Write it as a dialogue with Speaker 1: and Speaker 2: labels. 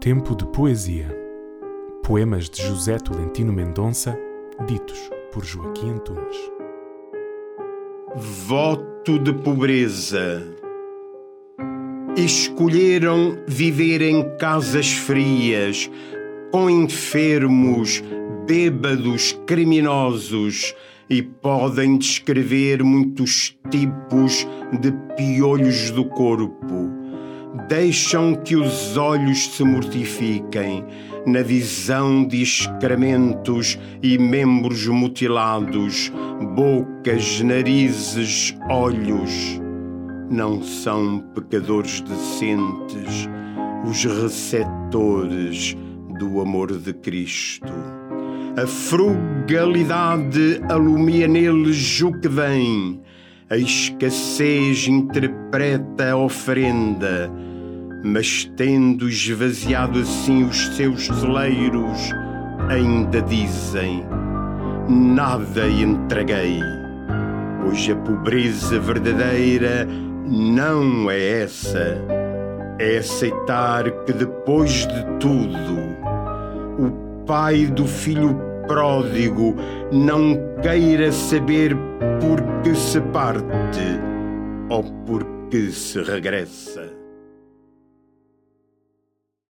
Speaker 1: Tempo de Poesia. Poemas de José Tolentino Mendonça, ditos por Joaquim Antunes.
Speaker 2: Voto de pobreza. Escolheram viver em casas frias, com enfermos, bêbados, criminosos e podem descrever muitos tipos de piolhos do corpo deixam que os olhos se mortifiquem na visão de excrementos e membros mutilados, bocas, narizes, olhos. Não são pecadores decentes os receptores do amor de Cristo. A frugalidade alumia neles o que vem a escassez interpreta a oferenda, mas tendo esvaziado assim os seus celeiros, ainda dizem: Nada entreguei, pois a pobreza verdadeira não é essa. É aceitar que depois de tudo, o pai do filho pródigo não queira saber por que se parte ou por que se regressa.